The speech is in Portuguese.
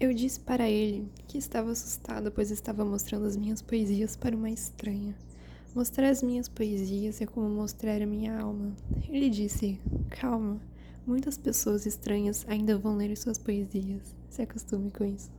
Eu disse para ele que estava assustada pois estava mostrando as minhas poesias para uma estranha. Mostrar as minhas poesias é como mostrar a minha alma. Ele disse: Calma, muitas pessoas estranhas ainda vão ler suas poesias. Se acostume com isso.